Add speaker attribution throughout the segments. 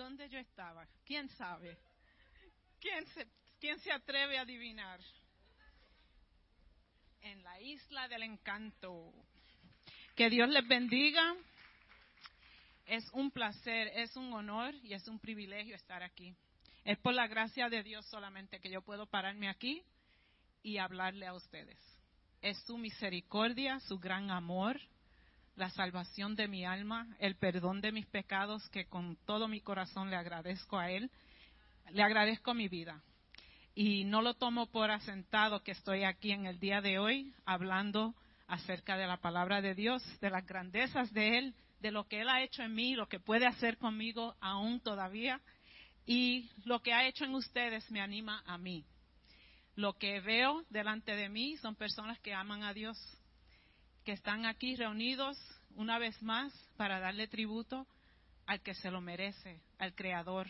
Speaker 1: ¿Dónde yo estaba? ¿Quién sabe? ¿Quién se, quién se atreve a adivinar? En la isla del encanto. Que Dios les bendiga. Es un placer, es un honor y es un privilegio estar aquí. Es por la gracia de Dios solamente que yo puedo pararme aquí y hablarle a ustedes. Es su misericordia, su gran amor, la salvación de mi alma, el perdón de mis pecados, que con todo mi corazón le agradezco a Él. Le agradezco mi vida. Y no lo tomo por asentado que estoy aquí en el día de hoy hablando acerca de la palabra de Dios, de las grandezas de Él, de lo que Él ha hecho en mí, lo que puede hacer conmigo aún todavía. Y lo que ha hecho en ustedes me anima a mí. Lo que veo delante de mí son personas que aman a Dios, que están aquí reunidos una vez más para darle tributo al que se lo merece, al Creador,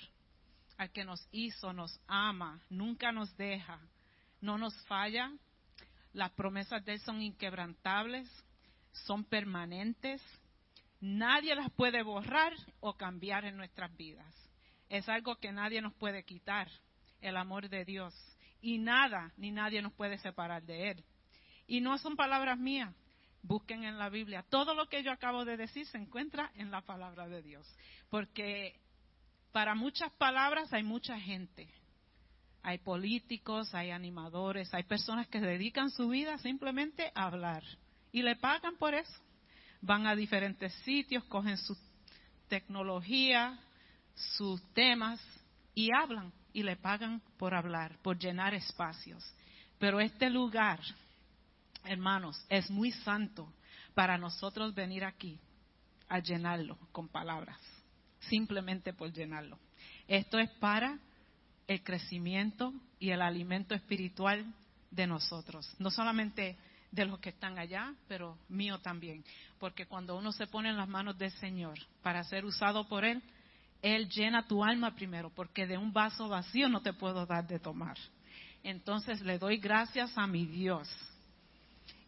Speaker 1: al que nos hizo, nos ama, nunca nos deja, no nos falla. Las promesas de Él son inquebrantables, son permanentes. Nadie las puede borrar o cambiar en nuestras vidas. Es algo que nadie nos puede quitar, el amor de Dios. Y nada ni nadie nos puede separar de Él. Y no son palabras mías, Busquen en la Biblia. Todo lo que yo acabo de decir se encuentra en la palabra de Dios. Porque para muchas palabras hay mucha gente. Hay políticos, hay animadores, hay personas que dedican su vida simplemente a hablar. Y le pagan por eso. Van a diferentes sitios, cogen su tecnología, sus temas y hablan. Y le pagan por hablar, por llenar espacios. Pero este lugar hermanos, es muy santo para nosotros venir aquí a llenarlo con palabras, simplemente por llenarlo. Esto es para el crecimiento y el alimento espiritual de nosotros, no solamente de los que están allá, pero mío también, porque cuando uno se pone en las manos del Señor para ser usado por Él, Él llena tu alma primero, porque de un vaso vacío no te puedo dar de tomar. Entonces le doy gracias a mi Dios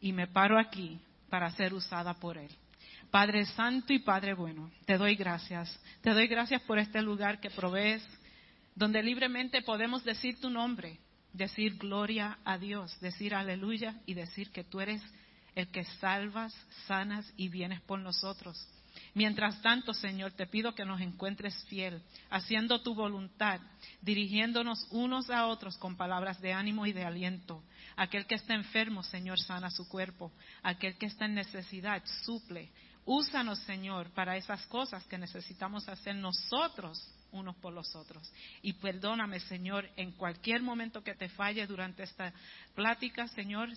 Speaker 1: y me paro aquí para ser usada por Él. Padre Santo y Padre Bueno, te doy gracias. Te doy gracias por este lugar que provees, donde libremente podemos decir tu nombre, decir gloria a Dios, decir aleluya y decir que tú eres el que salvas, sanas y vienes por nosotros. Mientras tanto, Señor, te pido que nos encuentres fiel, haciendo tu voluntad, dirigiéndonos unos a otros con palabras de ánimo y de aliento. Aquel que está enfermo, Señor, sana su cuerpo. Aquel que está en necesidad, suple. Úsanos, Señor, para esas cosas que necesitamos hacer nosotros unos por los otros. Y perdóname, Señor, en cualquier momento que te falle durante esta plática, Señor,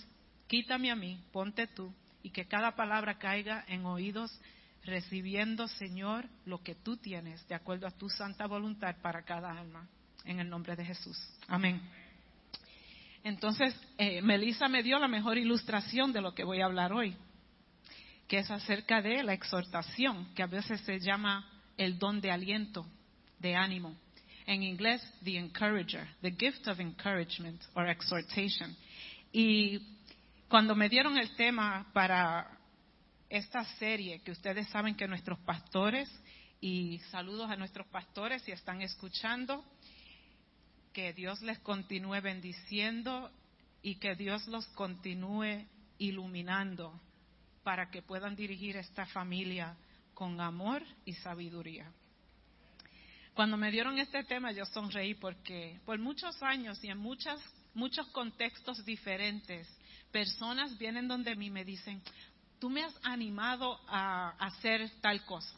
Speaker 1: quítame a mí, ponte tú, y que cada palabra caiga en oídos recibiendo, Señor, lo que tú tienes de acuerdo a tu santa voluntad para cada alma. En el nombre de Jesús. Amén. Entonces, eh, Melissa me dio la mejor ilustración de lo que voy a hablar hoy, que es acerca de la exhortación, que a veces se llama el don de aliento, de ánimo. En inglés, the encourager, the gift of encouragement or exhortation. Y cuando me dieron el tema para esta serie que ustedes saben que nuestros pastores, y saludos a nuestros pastores si están escuchando, que Dios les continúe bendiciendo y que Dios los continúe iluminando para que puedan dirigir esta familia con amor y sabiduría. Cuando me dieron este tema yo sonreí porque por muchos años y en muchas, muchos contextos diferentes, personas vienen donde mí me dicen, tú me has animado a hacer tal cosa.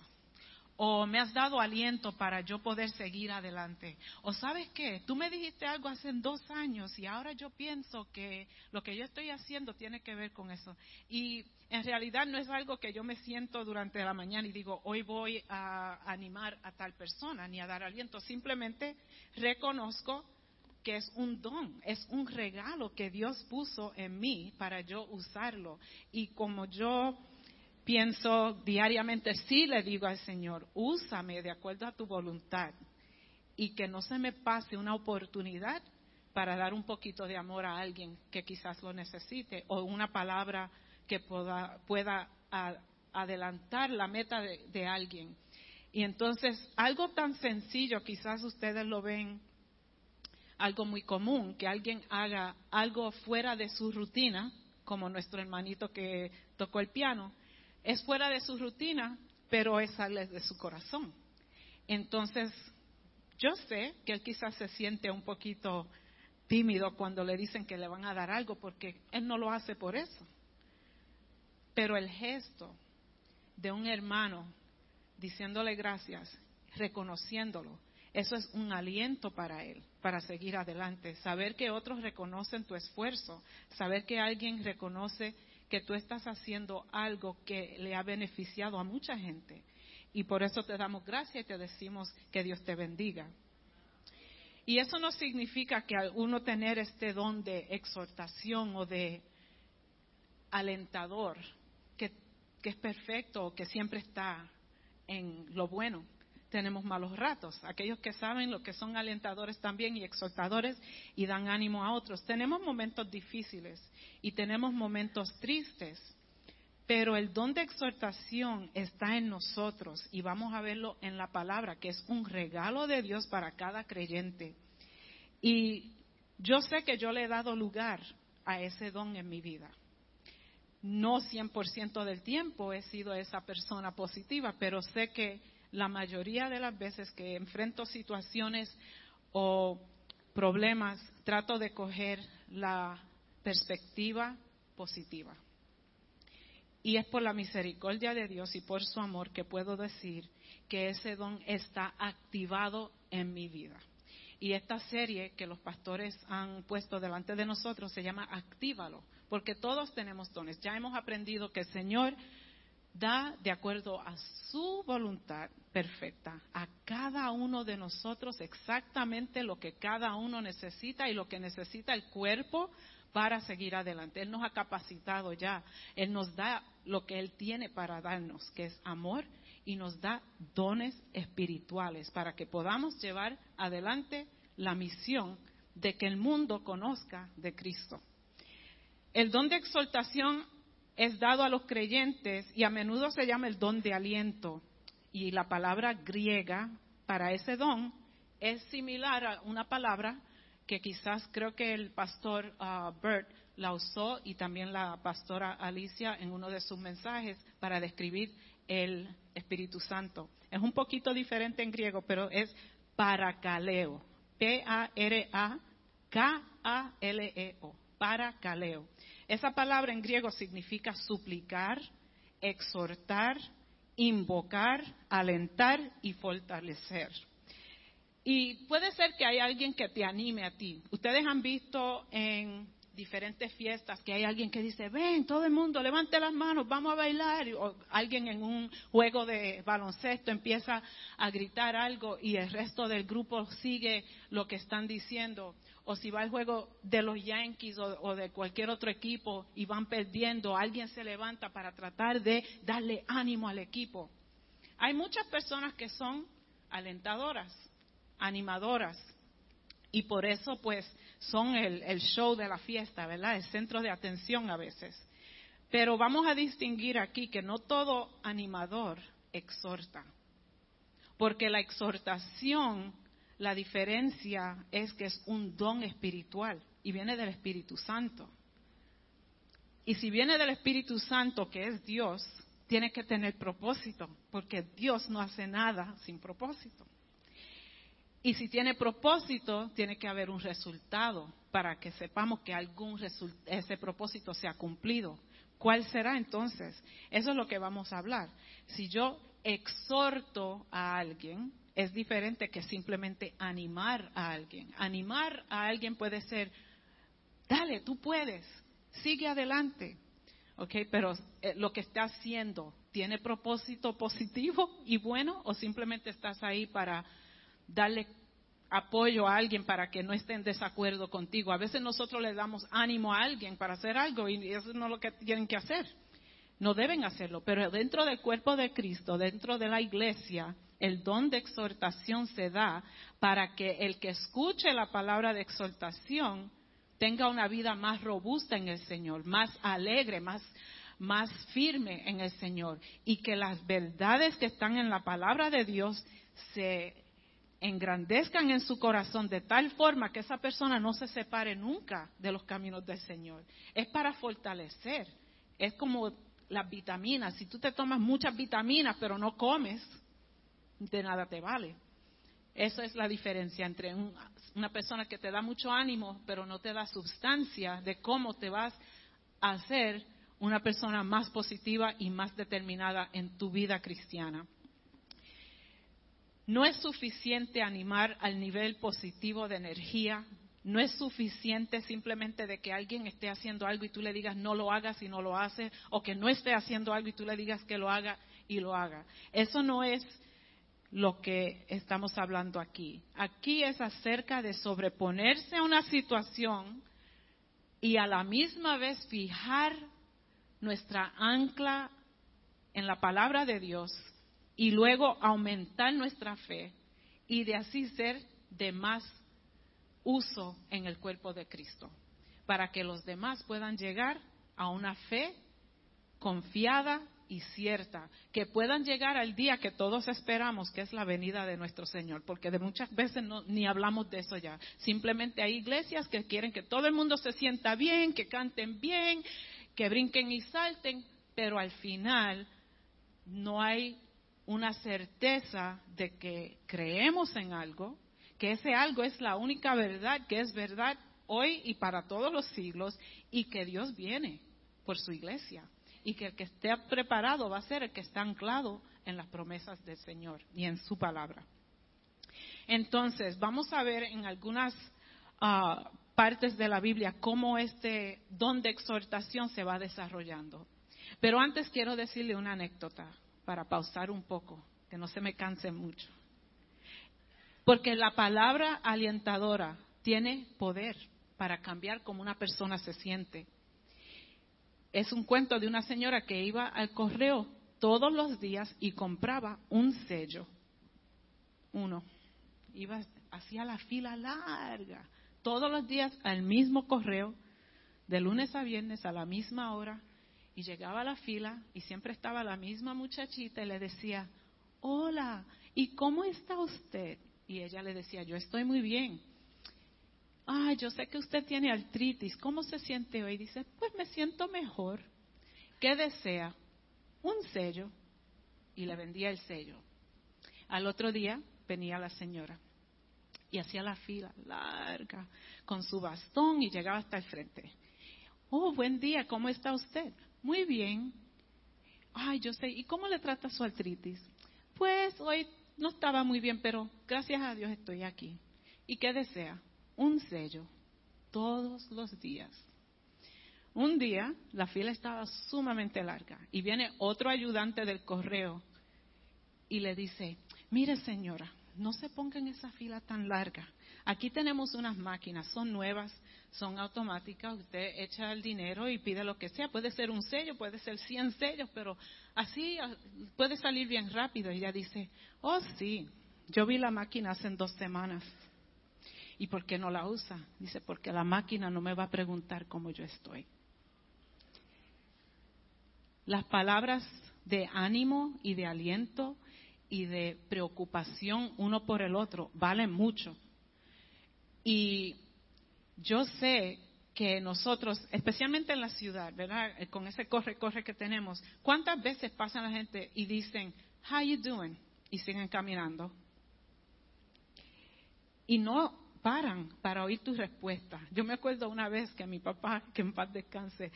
Speaker 1: O me has dado aliento para yo poder seguir adelante. O sabes qué, tú me dijiste algo hace dos años y ahora yo pienso que lo que yo estoy haciendo tiene que ver con eso. Y en realidad no es algo que yo me siento durante la mañana y digo, hoy voy a animar a tal persona ni a dar aliento. Simplemente reconozco que es un don, es un regalo que Dios puso en mí para yo usarlo. Y como yo pienso diariamente, sí le digo al Señor, úsame de acuerdo a tu voluntad y que no se me pase una oportunidad para dar un poquito de amor a alguien que quizás lo necesite o una palabra que pueda, pueda adelantar la meta de alguien. Y entonces, algo tan sencillo, quizás ustedes lo ven algo muy común, que alguien haga algo fuera de su rutina, como nuestro hermanito que tocó el piano, es fuera de su rutina, pero es sale de su corazón. Entonces, yo sé que él quizás se siente un poquito tímido cuando le dicen que le van a dar algo, porque él no lo hace por eso. Pero el gesto de un hermano diciéndole gracias, reconociéndolo, eso es un aliento para él, para seguir adelante. Saber que otros reconocen tu esfuerzo, saber que alguien reconoce que tú estás haciendo algo que le ha beneficiado a mucha gente. Y por eso te damos gracias y te decimos que Dios te bendiga. Y eso no significa que uno tener este don de exhortación o de alentador, que, que es perfecto o que siempre está en lo bueno tenemos malos ratos. Aquellos que saben lo que son alentadores también y exhortadores y dan ánimo a otros. Tenemos momentos difíciles y tenemos momentos tristes, pero el don de exhortación está en nosotros y vamos a verlo en la palabra, que es un regalo de Dios para cada creyente. Y yo sé que yo le he dado lugar a ese don en mi vida. No 100% del tiempo he sido esa persona positiva, pero sé que la mayoría de las veces que enfrento situaciones o problemas, trato de coger la perspectiva positiva. Y es por la misericordia de Dios y por su amor que puedo decir que ese don está activado en mi vida. Y esta serie que los pastores han puesto delante de nosotros se llama Actívalo, porque todos tenemos dones. Ya hemos aprendido que el Señor da de acuerdo a su voluntad perfecta a cada uno de nosotros exactamente lo que cada uno necesita y lo que necesita el cuerpo para seguir adelante. Él nos ha capacitado ya, Él nos da lo que Él tiene para darnos, que es amor, y nos da dones espirituales para que podamos llevar adelante la misión de que el mundo conozca de Cristo. El don de exaltación es dado a los creyentes y a menudo se llama el don de aliento. Y la palabra griega para ese don es similar a una palabra que quizás creo que el pastor uh, Bert la usó y también la pastora Alicia en uno de sus mensajes para describir el Espíritu Santo. Es un poquito diferente en griego, pero es paracaleo. P-A-R-A-K-A-L-E-O. Paracaleo. Esa palabra en griego significa suplicar, exhortar, invocar, alentar y fortalecer. Y puede ser que hay alguien que te anime a ti. Ustedes han visto en diferentes fiestas que hay alguien que dice, ven, todo el mundo, levante las manos, vamos a bailar. O alguien en un juego de baloncesto empieza a gritar algo y el resto del grupo sigue lo que están diciendo o si va el juego de los Yankees o, de cualquier otro equipo y van perdiendo, alguien se levanta para tratar de darle ánimo al equipo. Hay muchas personas que son alentadoras, animadoras, y por eso pues son el, el show de la fiesta, ¿verdad? El centro de atención a veces. Pero vamos a distinguir aquí que no todo animador exhorta, porque la exhortación la diferencia es que es un don espiritual y viene del Espíritu Santo. Y si viene del Espíritu Santo, que es Dios, tiene que tener propósito, porque Dios no hace nada sin propósito. Y si tiene propósito, tiene que haber un resultado para que sepamos que algún ese propósito se ha cumplido. ¿Cuál será entonces? Eso es lo que vamos a hablar. Si yo exhorto a alguien, es diferente que simplemente animar a alguien. Animar a alguien puede ser, dale, tú puedes, sigue adelante. ¿Ok? Pero eh, lo que está haciendo, ¿tiene propósito positivo y bueno o simplemente estás ahí para darle apoyo a alguien para que no esté en desacuerdo contigo? A veces nosotros le damos ánimo a alguien para hacer algo y eso no es lo que tienen que hacer. No deben hacerlo, pero dentro del cuerpo de Cristo, dentro de la iglesia, el don de exhortación se da para que el que escuche la palabra de exhortación tenga una vida más robusta en el Señor, más alegre, más más firme en el Señor y que las verdades que están en la palabra de Dios se engrandezcan en su corazón de tal forma que esa persona no se separe nunca de los caminos del Señor. Es para fortalecer. Es como las vitaminas. Si tú te tomas muchas vitaminas pero no comes, de nada te vale. Esa es la diferencia entre una persona que te da mucho ánimo pero no te da sustancia de cómo te vas a hacer una persona más positiva y más determinada en tu vida cristiana. No es suficiente animar al nivel positivo de energía. No es suficiente simplemente de que alguien esté haciendo algo y tú le digas no lo hagas y no lo hace, o que no esté haciendo algo y tú le digas que lo haga y lo haga. Eso no es lo que estamos hablando aquí. Aquí es acerca de sobreponerse a una situación y a la misma vez fijar nuestra ancla en la palabra de Dios y luego aumentar nuestra fe y de así ser de más uso en el cuerpo de Cristo, para que los demás puedan llegar a una fe confiada y cierta, que puedan llegar al día que todos esperamos, que es la venida de nuestro Señor, porque de muchas veces no, ni hablamos de eso ya. Simplemente hay iglesias que quieren que todo el mundo se sienta bien, que canten bien, que brinquen y salten, pero al final no hay una certeza de que creemos en algo, que ese algo es la única verdad, que es verdad hoy y para todos los siglos, y que Dios viene por su iglesia, y que el que esté preparado va a ser el que está anclado en las promesas del Señor y en su palabra. Entonces, vamos a ver en algunas ah, partes de la Biblia cómo este don de exhortación se va desarrollando. Pero antes quiero decirle una anécdota para pausar un poco, que no se me canse mucho. Porque la palabra alientadora tiene poder para cambiar cómo una persona se siente. Es un cuento de una señora que iba al correo todos los días y compraba un sello. Uno. Iba, hacía la fila larga. Todos los días al mismo correo, de lunes a viernes a la misma hora, y llegaba a la fila y siempre estaba la misma muchachita y le decía, hola, ¿y cómo está usted? Y ella le decía, yo estoy muy bien. Ah, yo sé que usted tiene artritis, ¿cómo se siente hoy? Dice, pues me siento mejor. ¿Qué desea? Un sello. Y le vendía el sello. Al otro día venía la señora y hacía la fila larga con su bastón y llegaba hasta el frente. Oh, buen día, ¿cómo está usted? Muy bien. Ay, yo sé. ¿Y cómo le trata su artritis? Pues hoy no estaba muy bien, pero gracias a Dios estoy aquí. ¿Y qué desea? Un sello. Todos los días. Un día la fila estaba sumamente larga y viene otro ayudante del correo y le dice, mire señora, no se ponga en esa fila tan larga. Aquí tenemos unas máquinas, son nuevas, son automáticas, usted echa el dinero y pide lo que sea, puede ser un sello, puede ser 100 sellos, pero así ah, puede salir bien rápido. Y ella dice, oh sí, yo vi la máquina hace dos semanas. ¿Y por qué no la usa? Dice, porque la máquina no me va a preguntar cómo yo estoy. Las palabras de ánimo y de aliento y de preocupación uno por el otro valen mucho. Y yo sé que nosotros, especialmente en la ciudad, ¿verdad? Eh, con ese corre-corre que tenemos, ¿cuántas veces pasan la gente y dicen, how you doing? Y siguen caminando. Y no paran para oír tu respuesta. Yo me acuerdo una vez que mi papá, que en paz descanse,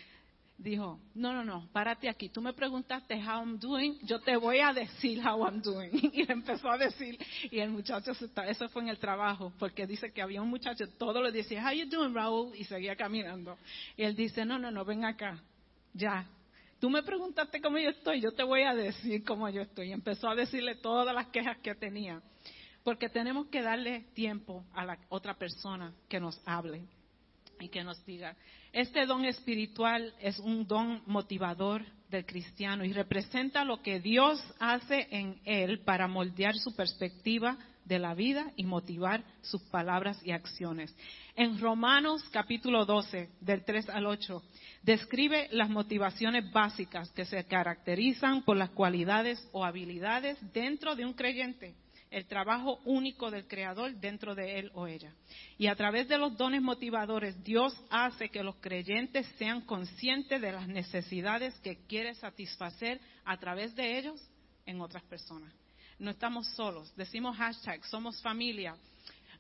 Speaker 1: dijo, no, no, no, párate aquí. Tú me preguntaste how I'm doing, yo te voy a decir how I'm doing. Y empezó a decir, y el muchacho, eso fue en el trabajo, porque dice que había un muchacho, todo le decía, how you doing, Raúl? Y seguía caminando. Y él dice, no, no, no, ven acá, ya. Tú me preguntaste cómo yo estoy, yo te voy a decir cómo yo estoy. Y empezó a decirle todas las quejas que tenía. Porque tenemos que darle tiempo a la otra persona que nos hable y que nos diga, este don espiritual es un don motivador del cristiano y representa lo que Dios hace en él para moldear su perspectiva de la vida y motivar sus palabras y acciones. En Romanos capítulo 12, del 3 al 8, describe las motivaciones básicas que se caracterizan por las cualidades o habilidades dentro de un creyente, el trabajo único del Creador dentro de él o ella. Y a través de los dones motivadores, Dios hace que los creyentes sean conscientes de las necesidades que quiere satisfacer a través de ellos en otras personas. No estamos solos, decimos hashtag, somos familia,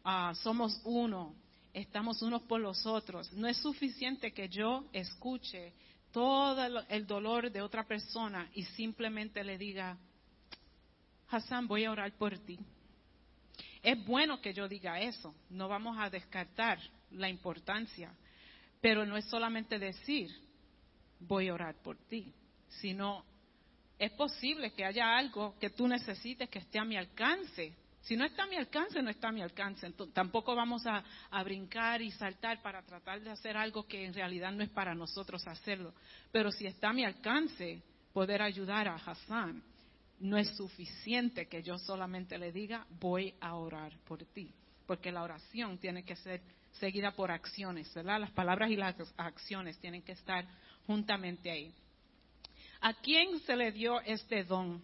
Speaker 1: ah, somos uno, estamos unos por los otros. No es suficiente que yo escuche todo el dolor de otra persona y simplemente le diga, Hassan, voy a orar por ti. Es bueno que yo diga eso, no vamos a descartar la importancia, pero no es solamente decir, voy a orar por ti, sino es posible que haya algo que tú necesites que esté a mi alcance si no está a mi alcance, no está a mi alcance. tampoco vamos a, brincar y saltar para tratar de hacer algo que en realidad no es para nosotros hacerlo. Pero si está a mi alcance poder ayudar a Hassan, no es suficiente que yo solamente le diga, voy a orar por ti. Porque la oración tiene que ser seguida por acciones. Las palabras y las acciones tienen que estar juntamente ahí. ¿A quién se le dio este don?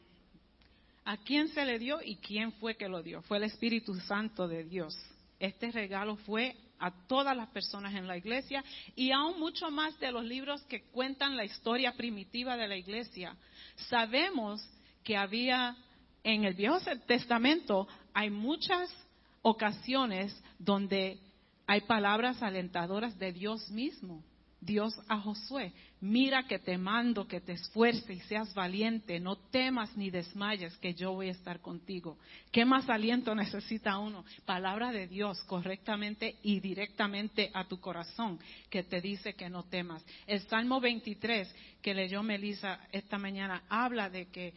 Speaker 1: ¿A quién se le dio y quién fue que lo dio? Fue el Espíritu Santo de Dios. Este regalo fue a todas las personas en la iglesia y aún mucho más de los libros que cuentan la historia primitiva de la iglesia. Sabemos que había en el Viejo Testamento hay muchas ocasiones donde hay palabras alentadoras de Dios mismo. Dios a Josué, mira que te mando que te esfuerces y seas valiente, no temas ni desmayes, que yo voy a estar contigo. ¿Qué más aliento necesita uno? Palabra de Dios correctamente y directamente a tu corazón, que te dice que no temas. El Salmo 23 que leyó Melissa esta mañana habla de que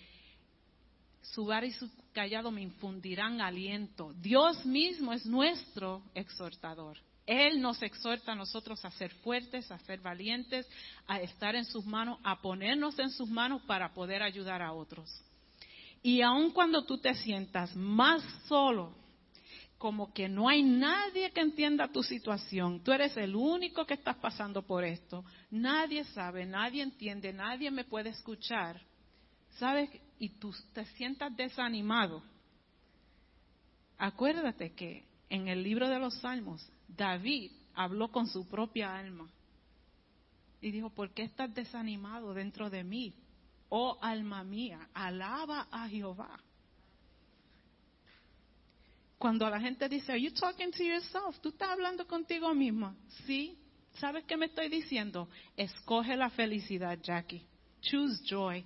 Speaker 1: su bar y su callado me infundirán aliento. Dios mismo es nuestro exhortador. Él nos exhorta a nosotros a ser fuertes, a ser valientes, a estar en sus manos, a ponernos en sus manos para poder ayudar a otros. Y aun cuando tú te sientas más solo, como que no hay nadie que entienda tu situación, tú eres el único que estás pasando por esto, nadie sabe, nadie entiende, nadie me puede escuchar, ¿sabes? Y tú te sientas desanimado. Acuérdate que en el libro de los Salmos David habló con su propia alma y dijo, ¿por qué estás desanimado dentro de mí? Oh alma mía, alaba a Jehová. Cuando la gente dice, Are you talking to yourself? ¿Tú estás hablando contigo misma? Sí. ¿Sabes qué me estoy diciendo? Escoge la felicidad, Jackie. Choose joy.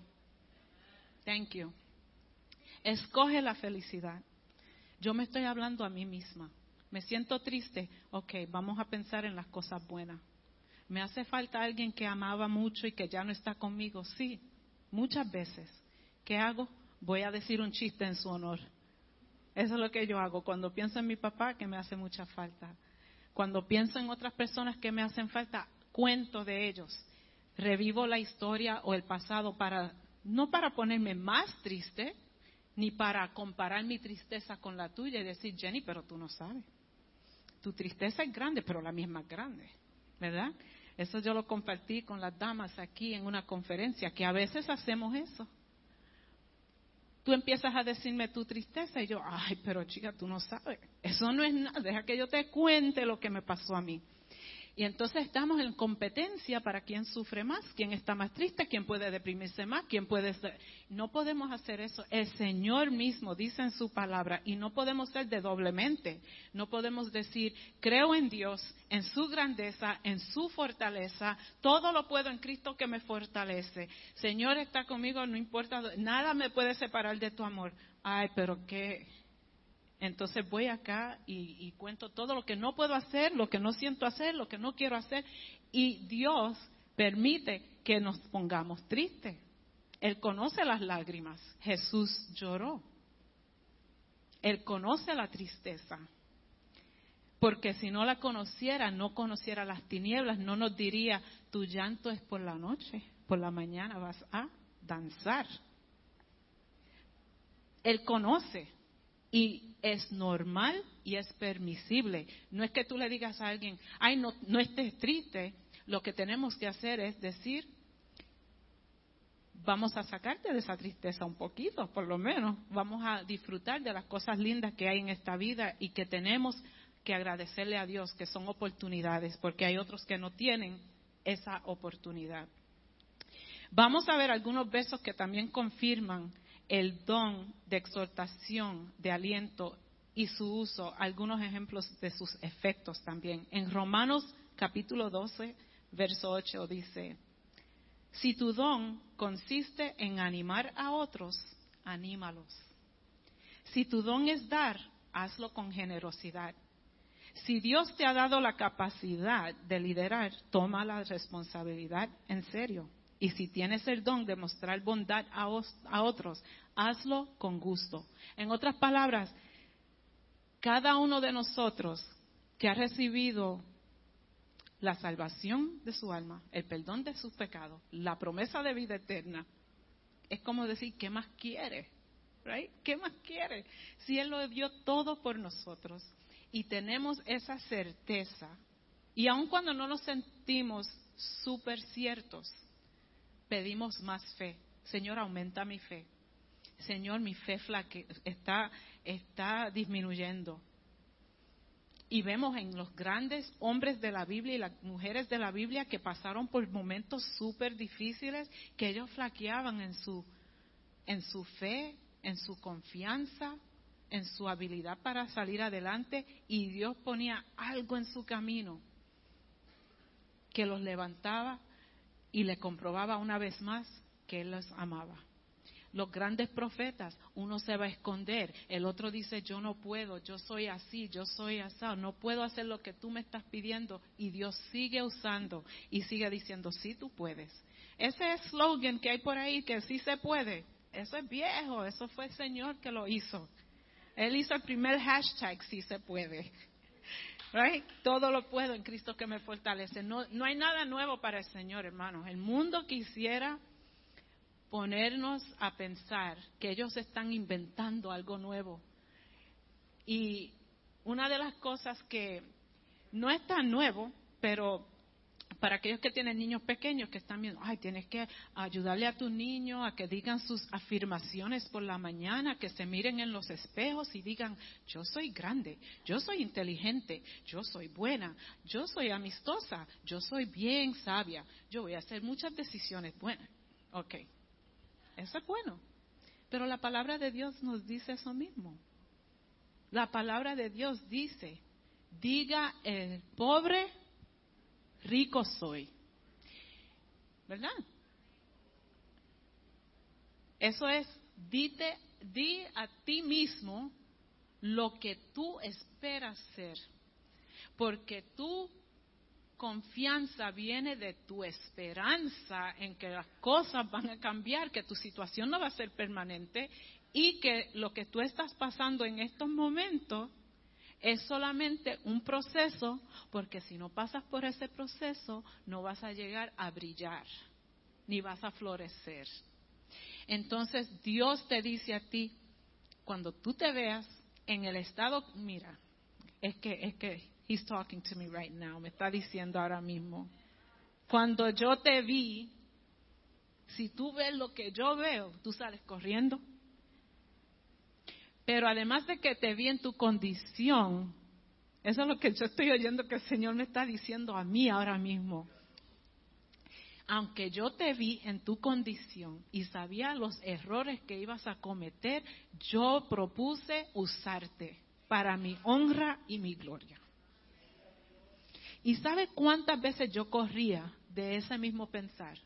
Speaker 1: Thank you. Escoge la felicidad. Yo me estoy hablando a mí misma. Me siento triste. Ok, vamos a pensar en las cosas buenas. ¿Me hace falta alguien que amaba mucho y que ya no está conmigo? Sí, muchas veces. ¿Qué hago? Voy a decir un chiste en su honor. Eso es lo que yo hago. Cuando pienso en mi papá, que me hace mucha falta. Cuando pienso en otras personas que me hacen falta, cuento de ellos. Revivo la historia o el pasado para, no para ponerme más triste, ni para comparar mi tristeza con la tuya y decir, Jenny, pero tú no sabes tu tristeza es grande, pero la misma es grande, ¿verdad? Eso yo lo compartí con las damas aquí en una conferencia, que a veces hacemos eso. Tú empiezas a decirme tu tristeza y yo, ay, pero chica, tú no sabes. Eso no es nada, deja que yo te cuente lo que me pasó a mí. Y entonces estamos en competencia para quién sufre más, quién está más triste, quién puede deprimirse más, quién puede ser. No podemos hacer eso. El Señor mismo dice en su palabra y no podemos ser de doblemente. No podemos decir, creo en Dios, en su grandeza, en su fortaleza, todo lo puedo en Cristo que me fortalece. Señor está conmigo, no importa, nada me puede separar de tu amor. Ay, pero qué entonces voy acá y, cuento todo lo que no puedo hacer, lo que no siento hacer, lo que no quiero hacer. Y Dios permite que nos pongamos tristes. Él conoce las lágrimas. Jesús lloró. Él conoce la tristeza. Porque si no la conociera, no conociera las tinieblas, no nos diría, tu llanto es por la noche, por la mañana vas a danzar. Él conoce Y es normal y es permisible. No es que tú le digas a alguien, ay, no, no estés triste. Lo que tenemos que hacer es decir, vamos a sacarte de esa tristeza un poquito, por lo menos. Vamos a disfrutar de las cosas lindas que hay en esta vida y que tenemos que agradecerle a Dios, que son oportunidades, porque hay otros que no tienen esa oportunidad. Vamos a ver algunos versos que también confirman el don de exhortación, de aliento y su uso, algunos ejemplos de sus efectos también. En Romanos capítulo 12, verso 8 dice, si tu don consiste en animar a otros, anímalos. Si tu don es dar, hazlo con generosidad. Si Dios te ha dado la capacidad de liderar, toma la responsabilidad en serio. Y si tienes el don de mostrar bondad a, otros, hazlo con gusto. En otras palabras, cada uno de nosotros que ha recibido la salvación de su alma, el perdón de sus pecados, la promesa de vida eterna, es como decir, ¿qué más quiere? ¿Qué más quiere? Si Él lo dio todo por nosotros y tenemos esa certeza, y aun cuando no nos sentimos súper ciertos, pedimos más fe. Señor, aumenta mi fe. Señor, mi fe flaque, está, está disminuyendo. Y vemos en los grandes hombres de la Biblia y las mujeres de la Biblia que pasaron por momentos súper difíciles, que ellos flaqueaban en su, en su fe, en su confianza, en su habilidad para salir adelante y Dios ponía algo en su camino que los levantaba y le comprobaba una vez más que Él los amaba. Los grandes profetas, uno se va a esconder, el otro dice, yo no puedo, yo soy así, yo soy asado, no puedo hacer lo que tú me estás pidiendo. Y Dios sigue usando y sigue diciendo, sí, tú puedes. Ese eslogan que hay por ahí, que sí se puede, eso es viejo, eso fue el Señor que lo hizo. Él hizo el primer hashtag, sí se puede. Todo lo puedo en Cristo que me fortalece. No, no hay nada nuevo para el Señor, hermanos. El mundo quisiera ponernos a pensar que ellos están inventando algo nuevo. Y una de las cosas que no es tan nuevo, pero para aquellos que tienen niños pequeños que están viendo, ay, tienes que ayudarle a tu niño a que digan sus afirmaciones por la mañana, que se miren en los espejos y digan, yo soy grande, yo soy inteligente, yo soy buena, yo soy amistosa, yo soy bien sabia, yo voy a hacer muchas decisiones buenas. Ok, eso es bueno. Pero la palabra de Dios nos dice eso mismo. La palabra de Dios dice, diga el pobre, rico soy. ¿Verdad? Eso es, dite, di a ti mismo lo que tú esperas ser. Porque tu confianza viene de tu esperanza en que las cosas van a cambiar, que tu situación no va a ser permanente y que lo que tú estás pasando en estos momentos es solamente un proceso, porque si no pasas por ese proceso, no vas a llegar a brillar, ni vas a florecer. Entonces Dios te dice a ti, cuando tú te veas en el estado, mira, es que, es que, he's talking to me right now, me está diciendo ahora mismo, cuando yo te vi, si tú ves lo que yo veo, tú sales corriendo pero además de que te vi en tu condición, eso es lo que yo estoy oyendo que el Señor me está diciendo a mí ahora mismo. Aunque yo te vi en tu condición y sabía los errores que ibas a cometer, yo propuse usarte para mi honra y mi gloria. ¿Y sabe cuántas veces yo corría de ese mismo pensar?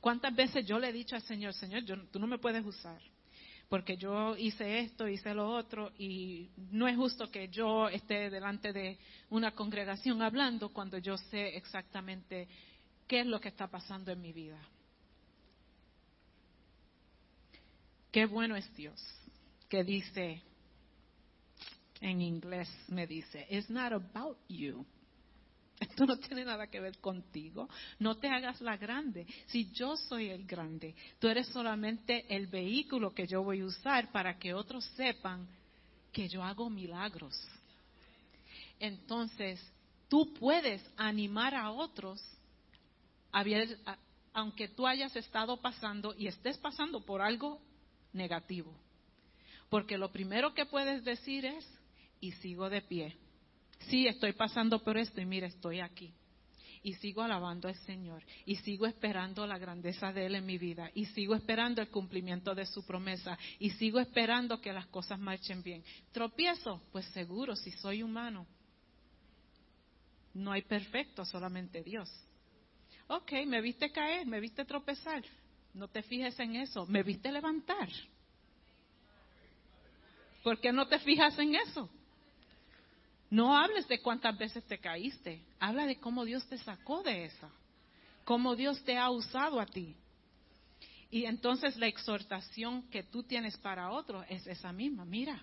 Speaker 1: ¿Cuántas veces yo le he dicho al Señor, Señor, tú no me puedes usar? Porque yo hice esto, hice lo otro, y no es justo que yo esté delante de una congregación hablando cuando yo sé exactamente qué es lo que está pasando en mi vida. Qué bueno es Dios, que dice, en inglés me dice, it's not about you. Esto no tiene nada que ver contigo. No te hagas la grande. Si yo soy el grande, tú eres solamente el vehículo que yo voy a usar para que otros sepan que yo hago milagros. Entonces, tú puedes animar a otros, aunque tú hayas estado pasando y estés pasando por algo negativo. Porque lo primero que puedes decir es, y sigo de pie. Sí, estoy pasando por esto y mira, estoy aquí y sigo alabando al Señor y sigo esperando la grandeza de Él en mi vida y sigo esperando el cumplimiento de su promesa y sigo esperando que las cosas marchen bien. ¿Tropiezo? Pues seguro, si soy humano. No hay perfecto, solamente Dios. Ok, me viste caer, me viste tropezar. No te fijes en eso, me viste levantar. ¿Por qué no te fijas en eso? No hables de cuántas veces te caíste, habla de cómo Dios te sacó de esa, cómo Dios te ha usado a ti. Y entonces la exhortación que tú tienes para otro es esa misma. Mira,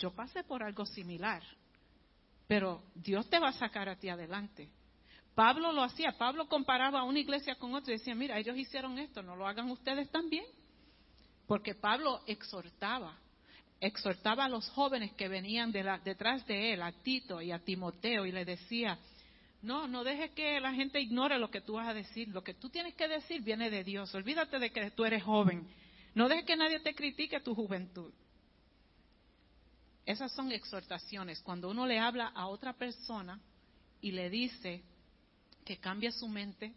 Speaker 1: yo pasé por algo similar, pero Dios te va a sacar a ti adelante. Pablo lo hacía, Pablo comparaba a una iglesia con otra y decía, mira, ellos hicieron esto, no lo hagan ustedes también. Porque Pablo exhortaba, exhortaba a los jóvenes que venían detrás de él, a Tito y a Timoteo, y le decía, no, no dejes que la gente ignore lo que tú vas a decir. Lo que tú tienes que decir viene de Dios. Olvídate de que tú eres joven. No dejes que nadie te critique tu juventud. Esas son exhortaciones. Cuando uno le habla a otra persona y le dice que cambie su mente,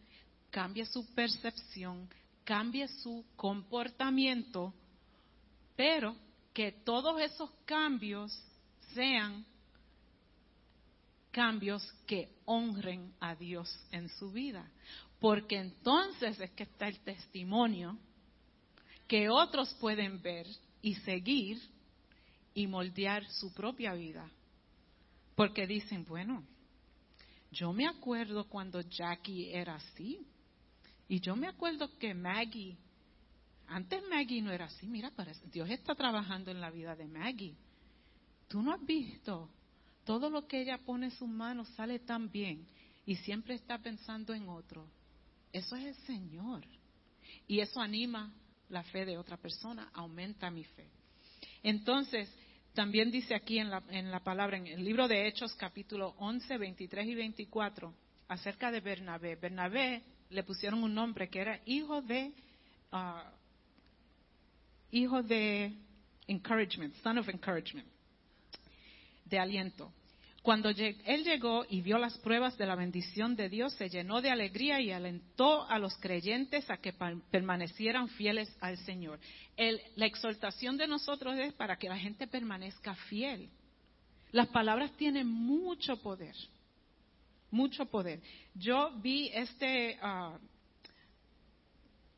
Speaker 1: cambie su percepción, cambie su comportamiento, pero que todos esos cambios sean cambios que honren a Dios en su vida. Porque entonces es que está el testimonio que otros pueden ver y seguir y moldear su propia vida. Porque dicen, bueno, yo me acuerdo cuando Jackie era así. Y yo me acuerdo que Maggie antes Maggie no era así. Mira, Dios está trabajando en la vida de Maggie. Tú no has visto. Todo lo que ella pone en sus manos sale tan bien y siempre está pensando en otro. Eso es el Señor. Y eso anima la fe de otra persona, aumenta mi fe. Entonces, también dice aquí en la, en la palabra, en el libro de Hechos capítulo 11, 23 y 24, acerca de Bernabé. Bernabé le pusieron un nombre que era hijo de ah, hijo de encouragement, son of encouragement, de aliento. Cuando él llegó y vio las pruebas de la bendición de Dios, se llenó de alegría y alentó a los creyentes a que permanecieran fieles al Señor. la exhortación de nosotros es para que la gente permanezca fiel. Las palabras tienen mucho poder, mucho poder. Yo vi este, uh,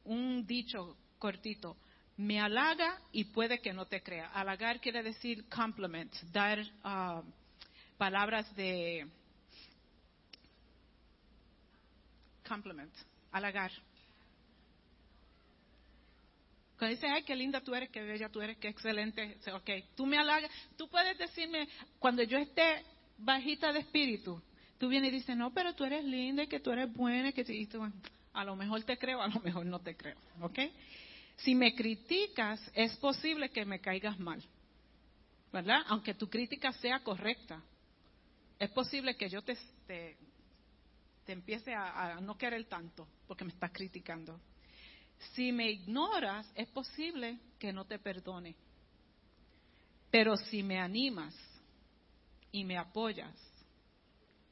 Speaker 1: un dicho cortito, me halaga y puede que no te crea. Halagar quiere decir compliment, dar uh, palabras de compliment, halagar. Cuando dice, ay, qué linda tú eres, qué bella tú eres, qué excelente, ok, tú me halagas, tú puedes decirme, cuando yo esté bajita de espíritu, tú vienes y dices, no, pero tú eres linda y que tú eres buena, que y tú, a lo mejor te creo, a lo mejor no te creo, ok. Si me criticas, es posible que me caigas mal, ¿verdad? Aunque tu crítica sea correcta. Es posible que yo te, empiece a, no querer tanto porque me estás criticando. Si me ignoras, es posible que no te perdone. Pero si me animas y me apoyas,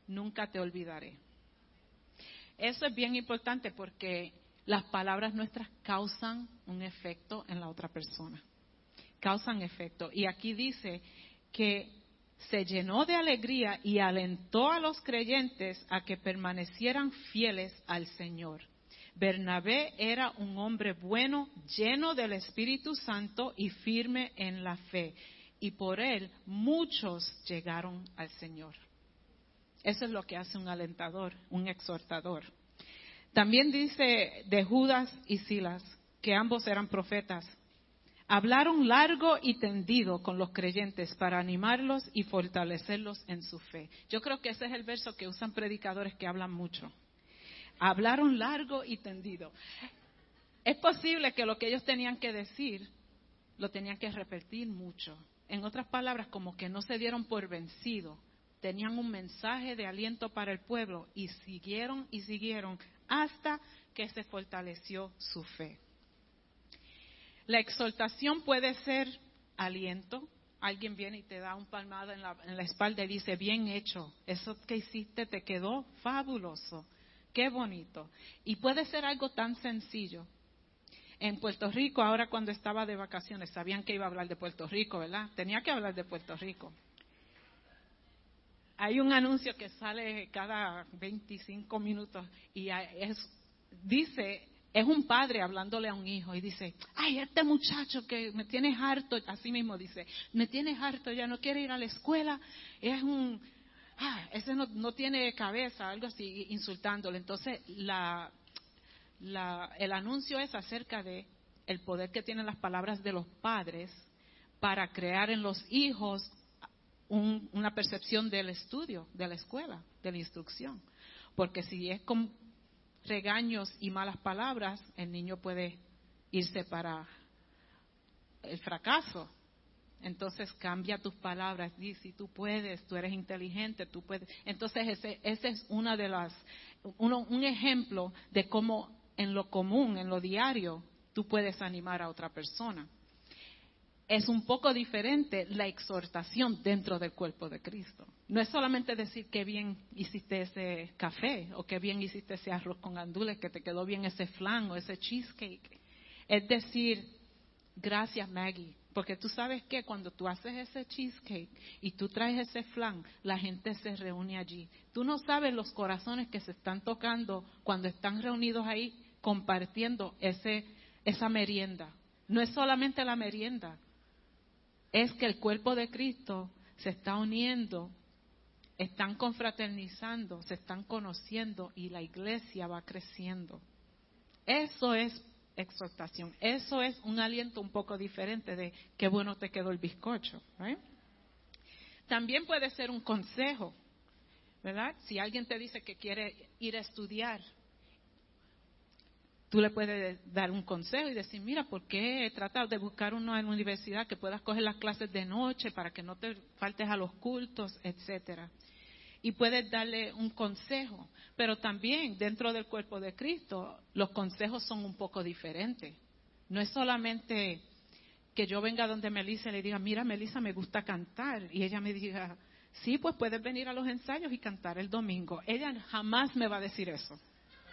Speaker 1: nunca te olvidaré. Eso es bien importante porque las palabras nuestras causan un efecto en la otra persona. Causan efecto. Y aquí dice que se llenó de alegría y alentó a los creyentes a que permanecieran fieles al Señor. Bernabé era un hombre bueno, lleno del Espíritu Santo y firme en la fe. Y por él muchos llegaron al Señor. Eso es lo que hace un alentador, un exhortador. También dice de Judas y Silas, que ambos eran profetas. Hablaron largo y tendido con los creyentes para animarlos y fortalecerlos en su fe. Yo creo que ese es el verso que usan predicadores que hablan mucho. Hablaron largo y tendido. Es posible que lo que ellos tenían que decir lo tenían que repetir mucho en otras palabras, como que no se dieron por vencido. Tenían un mensaje de aliento para el pueblo y siguieron y siguieron hasta que se fortaleció su fe. La exhortación puede ser aliento. Alguien viene y te da un palmado en la, en la espalda y dice, bien hecho, eso que hiciste te quedó fabuloso, qué bonito. Y puede ser algo tan sencillo. En Puerto Rico, ahora cuando estaba de vacaciones, sabían que iba a hablar de Puerto Rico, ¿verdad? Tenía que hablar de Puerto Rico. Hay un anuncio que sale cada 25 minutos y es, dice es un padre hablándole a un hijo y dice, ay, este muchacho que me tienes harto, así mismo dice, me tienes harto, ya no quiere ir a la escuela, es un, ah, ese no, no tiene cabeza, algo así, insultándole. Entonces, la, la, el anuncio es acerca de el poder que tienen las palabras de los padres para crear en los hijos una percepción del estudio, de la escuela, de la instrucción. Porque si es con regaños y malas palabras, el niño puede irse para el fracaso. Entonces cambia tus palabras, di si tú puedes, tú eres inteligente, tú puedes. Entonces ese, ese es una de las, un ejemplo de cómo en lo común, en lo diario, tú puedes animar a otra persona es un poco diferente la exhortación dentro del cuerpo de Cristo. No es solamente decir que bien hiciste ese café o que bien hiciste ese arroz con gandules, que te quedó bien ese flan o ese cheesecake. Es decir, gracias Maggie, porque tú sabes que cuando tú haces ese cheesecake y tú traes ese flan, la gente se reúne allí. Tú no sabes los corazones que se están tocando cuando están reunidos ahí compartiendo ese, esa merienda. No es solamente la merienda, es que el cuerpo de Cristo se está uniendo, están confraternizando, se están conociendo y la iglesia va creciendo. Eso es exhortación, eso es un aliento un poco diferente de qué bueno te quedó el bizcocho. También puede ser un consejo, ¿verdad? Si alguien te dice que quiere ir a estudiar Tú le puedes dar un consejo y decir, mira, ¿por qué tratar de buscar la universidad que puedas coger las clases de noche para que no te faltes a los cultos, etcétera? Y puedes darle un consejo, pero también dentro del cuerpo de Cristo los consejos son un poco diferentes. No es solamente que yo venga donde Melissa y le diga, mira, Melissa, me gusta cantar, y ella me diga, sí, pues puedes venir a los ensayos y cantar el domingo. Ella jamás me va a decir eso.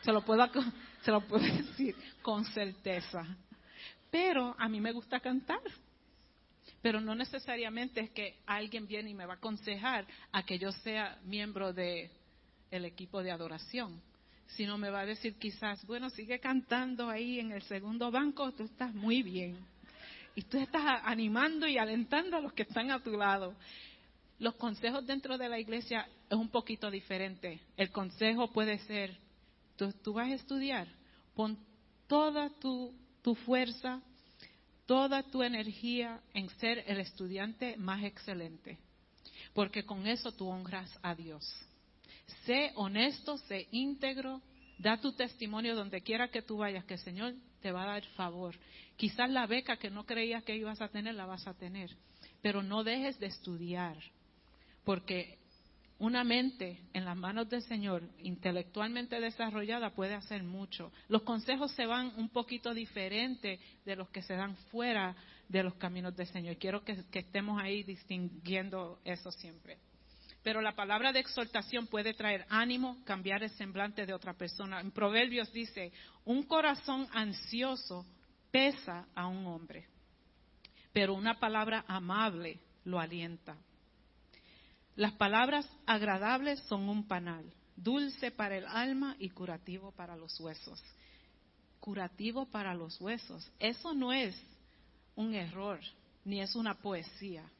Speaker 1: Se lo puedo, se lo puedo decir con certeza. Pero a mí me gusta cantar. Pero no necesariamente es que alguien viene y me va a aconsejar a que yo sea miembro del el equipo de adoración, sino me va a decir quizás, bueno, sigue cantando ahí en el segundo banco, tú estás muy bien. Y tú estás animando y alentando a los que están a tu lado. Los consejos dentro de la iglesia es un poquito diferente. El consejo puede ser, tú, vas a estudiar, pon toda tu, tu fuerza, toda tu energía en ser el estudiante más excelente, porque con eso tú honras a Dios. Sé honesto, sé íntegro, da tu testimonio donde quiera que tú vayas, que el Señor te va a dar favor. Quizás la beca que no creías que ibas a tener, la vas a tener, pero no dejes de estudiar, porque una mente en las manos del Señor, intelectualmente desarrollada, puede hacer mucho. Los consejos se van un poquito diferente de los que se dan fuera de los caminos del Señor. Quiero que, estemos ahí distinguiendo eso siempre. Pero la palabra de exhortación puede traer ánimo, cambiar el semblante de otra persona. En Proverbios dice, un corazón ansioso pesa a un hombre, pero una palabra amable lo alienta. Las palabras agradables son un panal, dulce para el alma y curativo para los huesos. Curativo para los huesos. Eso no es un error, ni es una poesía.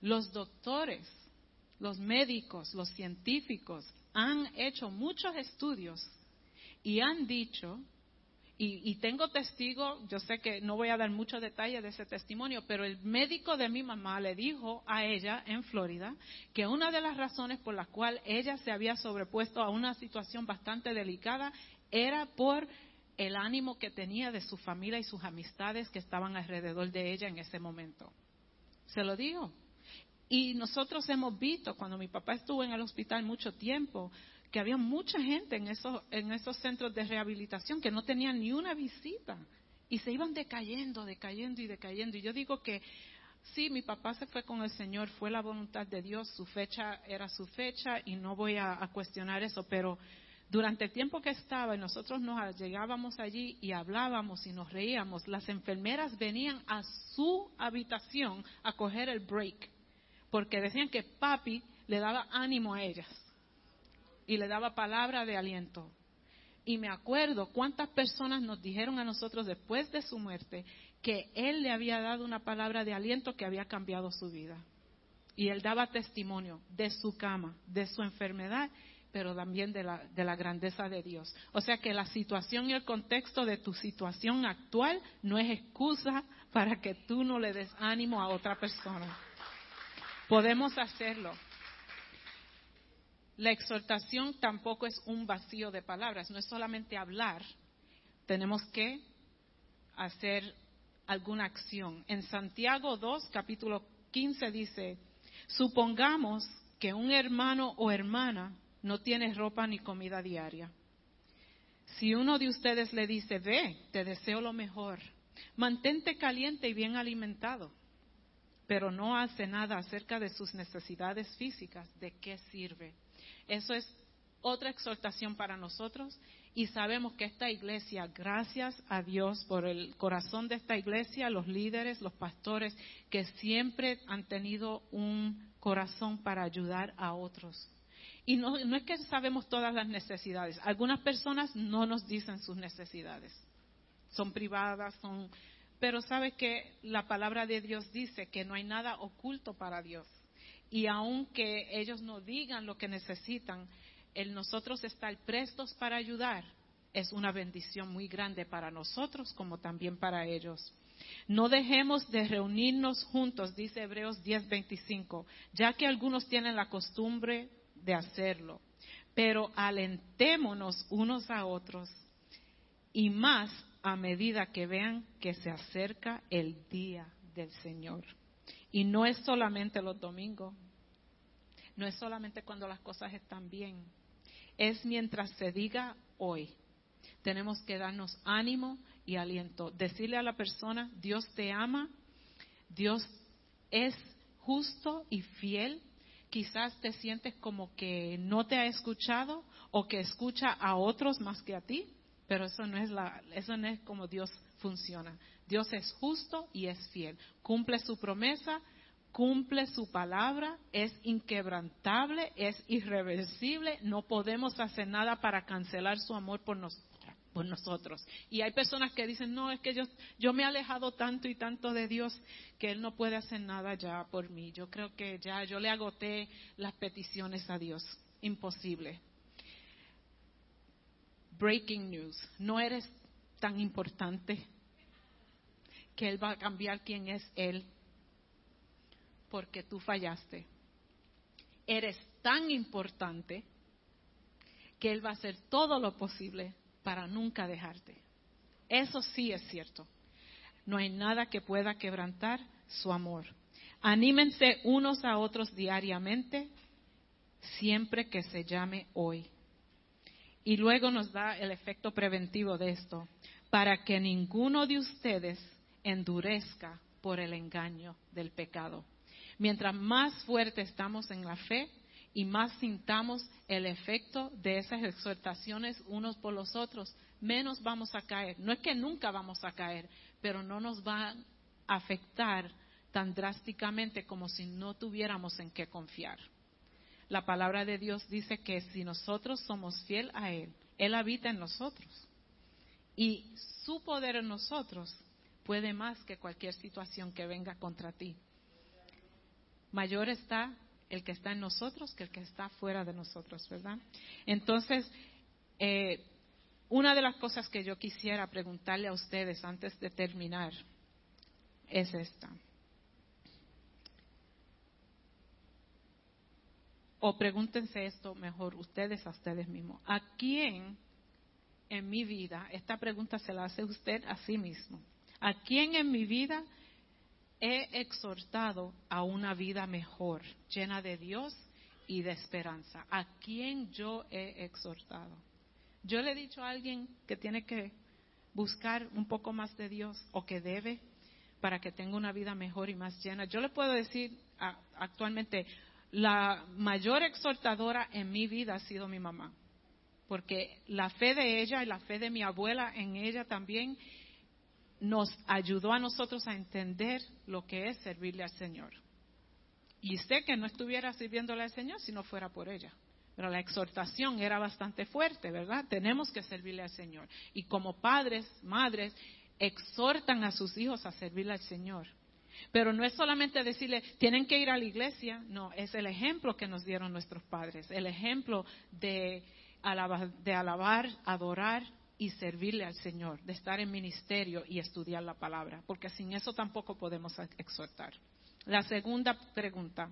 Speaker 1: Los doctores, los médicos, los científicos han hecho muchos estudios y han dicho y, tengo testigo, yo sé que no voy a dar muchos detalles de ese testimonio, pero el médico de mi mamá le dijo a ella en Florida que una de las razones por las cuales ella se había sobrepuesto a una situación bastante delicada era por el ánimo que tenía de su familia y sus amistades que estaban alrededor de ella en ese momento. Se lo digo. Y nosotros hemos visto, cuando mi papá estuvo en el hospital mucho tiempo, que había mucha gente en esos, en esos centros de rehabilitación que no tenían ni una visita y se iban decayendo, decayendo y decayendo. Y yo digo que sí, mi papá se fue con el Señor, fue la voluntad de Dios, su fecha era su fecha y no voy a, a cuestionar eso, pero durante el tiempo que estaba y nosotros nos llegábamos allí y hablábamos y nos reíamos, las enfermeras venían a su habitación a coger el break, porque decían que papi le daba ánimo a ellas y le daba palabra de aliento. Y me acuerdo cuántas personas nos dijeron a nosotros después de su muerte que él le había dado una palabra de aliento que había cambiado su vida. Y él daba testimonio de su cama, de su enfermedad pero también de la, de la grandeza de Dios. O sea que la situación y el contexto de tu situación actual no es excusa para que tú no le des ánimo a otra persona. Podemos hacerlo. La exhortación tampoco es un vacío de palabras, no es solamente hablar, tenemos que hacer alguna acción. En Santiago 2, capítulo 15 dice, supongamos que un hermano o hermana no tienes ropa ni comida diaria. Si uno de ustedes le dice, ve, te deseo lo mejor, mantente caliente y bien alimentado, pero no hace nada acerca de sus necesidades físicas, ¿de qué sirve? Eso es otra exhortación para nosotros y sabemos que esta iglesia, gracias a Dios por el corazón de esta iglesia, los líderes, los pastores, que siempre han tenido un corazón para ayudar a otros. Y no, es que sabemos todas las necesidades. Algunas personas no nos dicen sus necesidades. Son privadas, son... Pero sabe que la palabra de Dios dice que no hay nada oculto para Dios. Y aunque ellos no digan lo que necesitan, el nosotros estar prestos para ayudar es una bendición muy grande para nosotros como también para ellos. No dejemos de reunirnos juntos, dice Hebreos 10:25, ya que algunos tienen la costumbre de hacerlo. Pero alentémonos unos a otros y más a medida que vean que se acerca el día del Señor. Y no es solamente los domingos, no es solamente cuando las cosas están bien, es mientras se diga hoy. Tenemos que darnos ánimo y aliento. Decirle a la persona, Dios te ama, Dios es justo y fiel quizás te sientes como que no te ha escuchado o que escucha a otros más que a ti, pero eso no es la, eso no es como Dios funciona. Dios es justo y es fiel. Cumple su promesa, cumple su palabra, es inquebrantable, es irreversible. No podemos hacer nada para cancelar su amor por nosotros por nosotros. Y hay personas que dicen, no, es que yo, yo me he alejado tanto y tanto de Dios que Él no puede hacer nada ya por mí. Yo creo que ya yo le agoté las peticiones a Dios. Imposible. Breaking news. No eres tan importante que Él va a cambiar quién es Él porque tú fallaste. Eres tan importante que Él va a hacer todo lo posible para nunca dejarte. Eso sí es cierto. No hay nada que pueda quebrantar su amor. Anímense unos a otros diariamente, siempre que se llame hoy. Y luego nos da el efecto preventivo de esto, para que ninguno de ustedes endurezca por el engaño del pecado. Mientras más fuerte estamos en la fe, y más sintamos el efecto de esas exhortaciones unos por los otros, menos vamos a caer. No es que nunca vamos a caer, pero no nos va a afectar tan drásticamente como si no tuviéramos en qué confiar. La palabra de Dios dice que si nosotros somos fiel a Él, Él habita en nosotros. Y su poder en nosotros puede más que cualquier situación que venga contra ti. Mayor está el que está en nosotros que el que está fuera de nosotros, ¿verdad? Entonces, eh, una de las cosas que yo quisiera preguntarle a ustedes antes de terminar es esta. O pregúntense esto mejor ustedes a ustedes mismos. ¿A quién en mi vida, esta pregunta se la hace usted a sí mismo. ¿A quién en mi vida he exhortado a una vida mejor, llena de Dios y de esperanza? ¿A quién yo he exhortado? Yo le he dicho a alguien que tiene que buscar un poco más de Dios o que debe para que tenga una vida mejor y más llena. Yo le puedo decir actualmente, la mayor exhortadora en mi vida ha sido mi mamá, porque la fe de ella y la fe de mi abuela en ella también nos ayudó a nosotros a entender lo que es servirle al Señor. Y sé que no estuviera sirviéndole al Señor si no fuera por ella. Pero la exhortación era bastante fuerte, ¿verdad? Tenemos que servirle al Señor. Y como padres, madres, exhortan a sus hijos a servirle al Señor. Pero no es solamente decirle, tienen que ir a la iglesia, no, es el ejemplo que nos dieron nuestros padres, el ejemplo de alabar, de alabar, adorar y servirle al Señor, de estar en ministerio y estudiar la palabra, porque sin eso tampoco podemos exhortar. La segunda pregunta,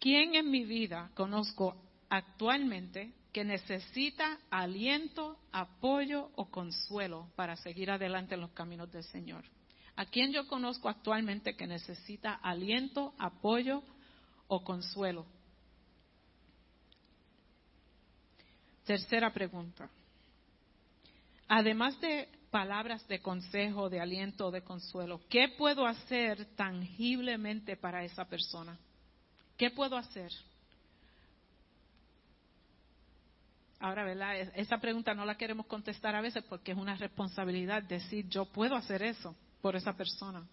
Speaker 1: ¿quién en mi vida conozco actualmente que necesita aliento, apoyo o consuelo para seguir adelante en los caminos del Señor? ¿A quién yo conozco actualmente que necesita aliento, apoyo o consuelo? Tercera pregunta. Además de palabras de consejo, de aliento, de consuelo, ¿qué puedo hacer tangiblemente para esa persona? ¿Qué puedo hacer? Ahora, ¿verdad? Esa pregunta no la queremos contestar a veces porque es una responsabilidad decir, yo puedo hacer eso por esa persona.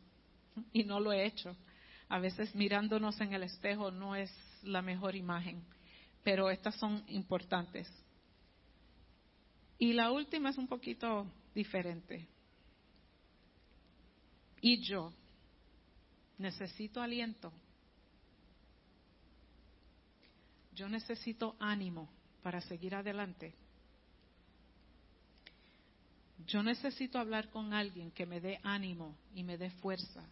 Speaker 1: Y no lo he hecho. A veces mirándonos en el espejo no es la mejor imagen, pero estas son importantes. Y la última es un poquito diferente. Y yo necesito aliento. Yo necesito ánimo para seguir adelante. Yo necesito hablar con alguien que me dé ánimo y me dé fuerza.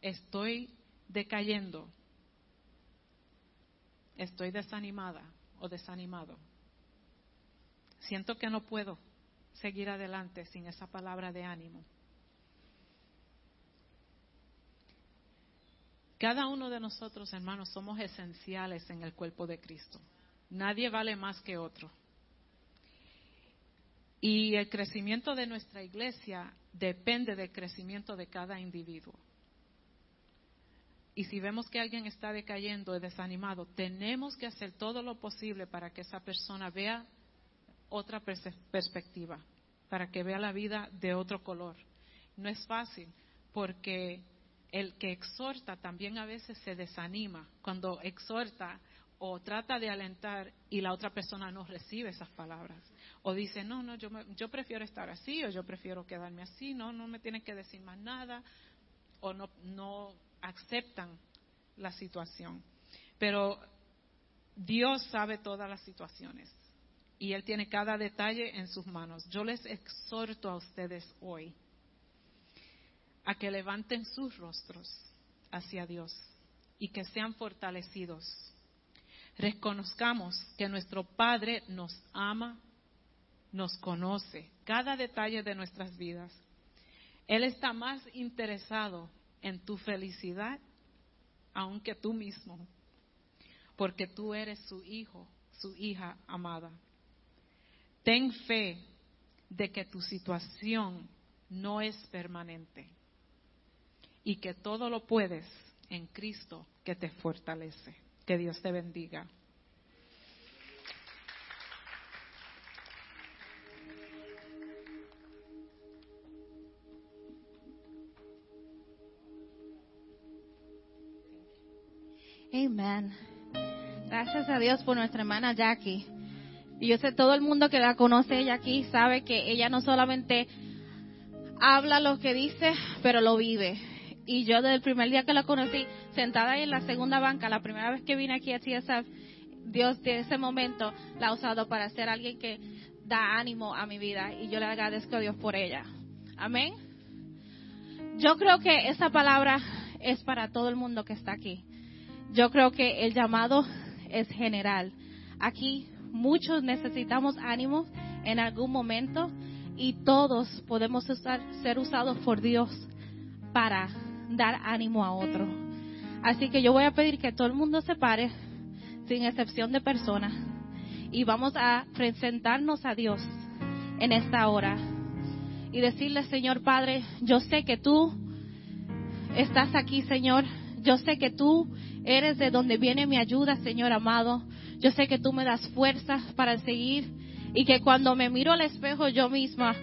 Speaker 1: Estoy decayendo. Estoy desanimada o desanimado. Siento que no puedo seguir adelante sin esa palabra de ánimo. Cada uno de nosotros, hermanos, somos esenciales en el cuerpo de Cristo. Nadie vale más que otro. Y el crecimiento de nuestra iglesia depende del crecimiento de cada individuo. Y si vemos que alguien está decayendo y desanimado, tenemos que hacer todo lo posible para que esa persona vea otra perspectiva, para que vea la vida de otro color. No es fácil, porque el que exhorta también a veces se desanima. Cuando exhorta o trata de alentar y la otra persona no recibe esas palabras o dice, no, no, yo, yo prefiero estar así o yo prefiero quedarme así, no, no me tienen que decir más nada o no, no aceptan la situación. Pero Dios sabe todas las situaciones y Él tiene cada detalle en sus manos. Yo les exhorto a ustedes hoy a que levanten sus rostros hacia Dios y que sean fortalecidos. Reconozcamos que nuestro Padre nos ama nos conoce, cada detalle de nuestras vidas. Él está más interesado en tu felicidad aunque tú mismo, porque tú eres su hijo, su hija amada. Ten fe de que tu situación no es permanente y que todo lo puedes en Cristo que te fortalece. Que Dios te bendiga.
Speaker 2: Amén. Gracias a Dios por nuestra hermana Jackie. Y yo sé, todo el mundo que la conoce ella aquí sabe que ella no solamente habla lo que dice, pero lo vive. Y yo desde el primer día que la conocí, sentada ahí en la segunda banca, la primera vez que vine aquí a TSF, Dios de ese momento la ha usado para ser alguien que da ánimo a mi vida. Y yo le agradezco a Dios por ella. Amén. Yo creo que esa palabra es para todo el mundo que está aquí yo creo que el llamado es general. Aquí muchos necesitamos ánimo en algún momento y todos podemos ser usados por Dios para dar ánimo a otro. Así que yo voy a pedir que todo el mundo se pare, sin excepción de personas, y vamos a presentarnos a Dios en esta hora y decirle, Señor Padre, yo sé que tú estás aquí, Señor. Yo sé que tú eres de donde viene mi ayuda, Señor amado. Yo sé que tú me das fuerzas para seguir y que cuando me miro al espejo yo misma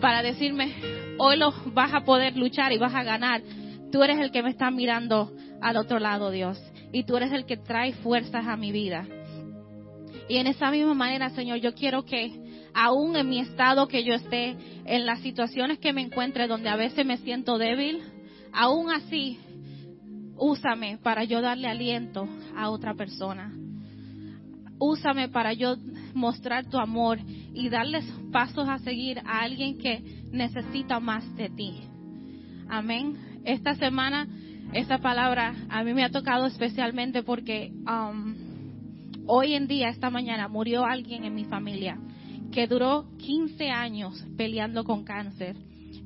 Speaker 2: para decirme, hoy lo vas a poder luchar y vas a ganar, tú eres el que me está mirando al otro lado, Dios. Y tú eres el que trae fuerzas a mi vida. Y en esa misma manera, Señor, yo quiero que aún en mi estado que yo esté, en las situaciones que me encuentre donde a veces me siento débil, aún así, úsame para yo darle aliento a otra persona. Úsame para yo mostrar tu amor y darles pasos a seguir a alguien que necesita más de ti. Amén. Esta semana, esta palabra a mí me ha tocado especialmente porque um, hoy en día, esta mañana, murió alguien en mi familia que duró 15 años peleando con cáncer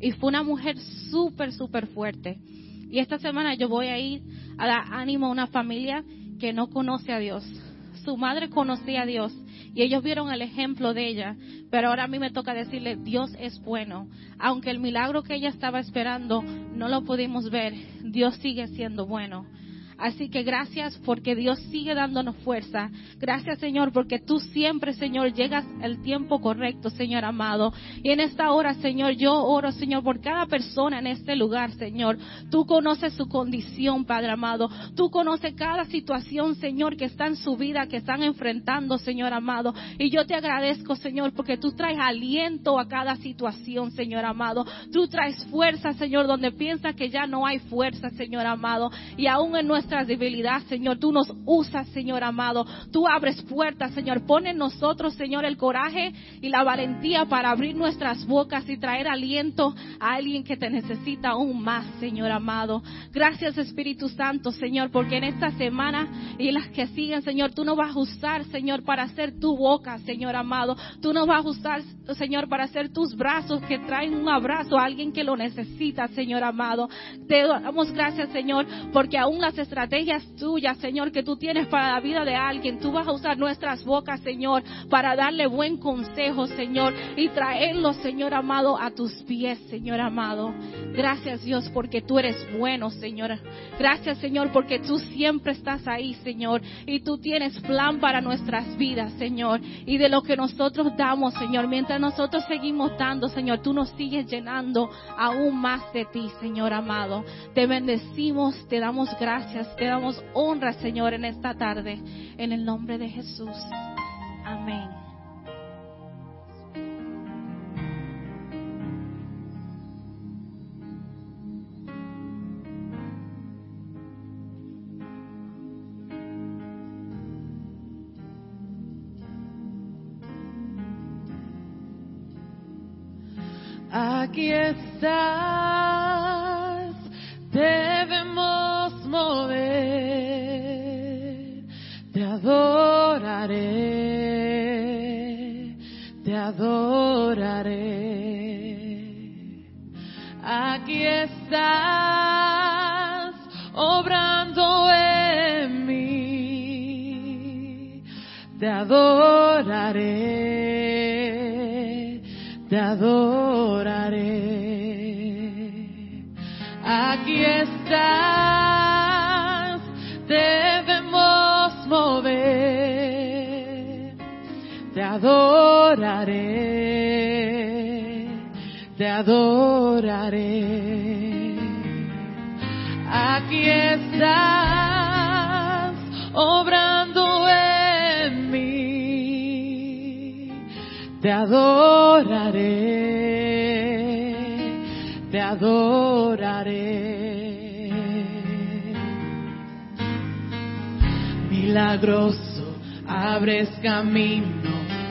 Speaker 2: y fue una mujer súper, súper fuerte. Y esta semana yo voy a ir a dar ánimo a una familia que no conoce a Dios. Su madre conocía a Dios y ellos vieron el ejemplo de ella, pero ahora a mí me toca decirle, Dios es bueno. Aunque el milagro que ella estaba esperando no lo pudimos ver, Dios sigue siendo bueno. Así que gracias porque Dios sigue dándonos fuerza. Gracias Señor porque tú siempre Señor llegas el tiempo correcto Señor amado. Y en esta hora Señor yo oro Señor por cada persona en este lugar Señor. Tú conoces su condición Padre amado. Tú conoces cada situación Señor que está en su vida, que están enfrentando Señor amado. Y yo te agradezco Señor porque tú traes aliento a cada situación Señor amado. Tú traes fuerza Señor donde piensa que ya no hay fuerza Señor amado. Y aún en nuestra debilidad, Señor. Tú nos usas, Señor amado. Tú abres puertas, Señor. Pone en nosotros, Señor, el coraje y la valentía para abrir nuestras bocas y traer aliento a alguien que te necesita aún más, Señor amado. Gracias, Espíritu Santo, Señor, porque en esta semana y las que siguen, Señor, tú nos vas a usar, Señor, para hacer tu boca, Señor amado. Tú nos vas a usar, Señor, para hacer tus brazos que traen un abrazo a alguien que lo necesita, Señor amado. Te damos gracias, Señor, porque aún las estrategias estrategias tuyas, Señor, que tú tienes para la vida de alguien. Tú vas a usar nuestras bocas, Señor, para darle buen consejo, Señor, y traerlo, Señor amado, a tus pies, Señor amado. Gracias, Dios, porque tú eres bueno, Señor. Gracias, Señor, porque tú siempre estás ahí, Señor, y tú tienes plan para nuestras vidas, Señor. Y de lo que nosotros damos, Señor, mientras nosotros seguimos dando, Señor, tú nos sigues llenando aún más de ti, Señor amado. Te bendecimos, te damos gracias te damos honra, Señor, en esta tarde, en el nombre de Jesús. Amén.
Speaker 3: Aquí estás, adoraré, te adoraré. Aquí estás obrando en mí, te adoraré, te adoraré. Aquí estás, adoraré, te adoraré. Aquí estás, obrando en mí, te adoraré, te adoraré. Milagroso, abres camino,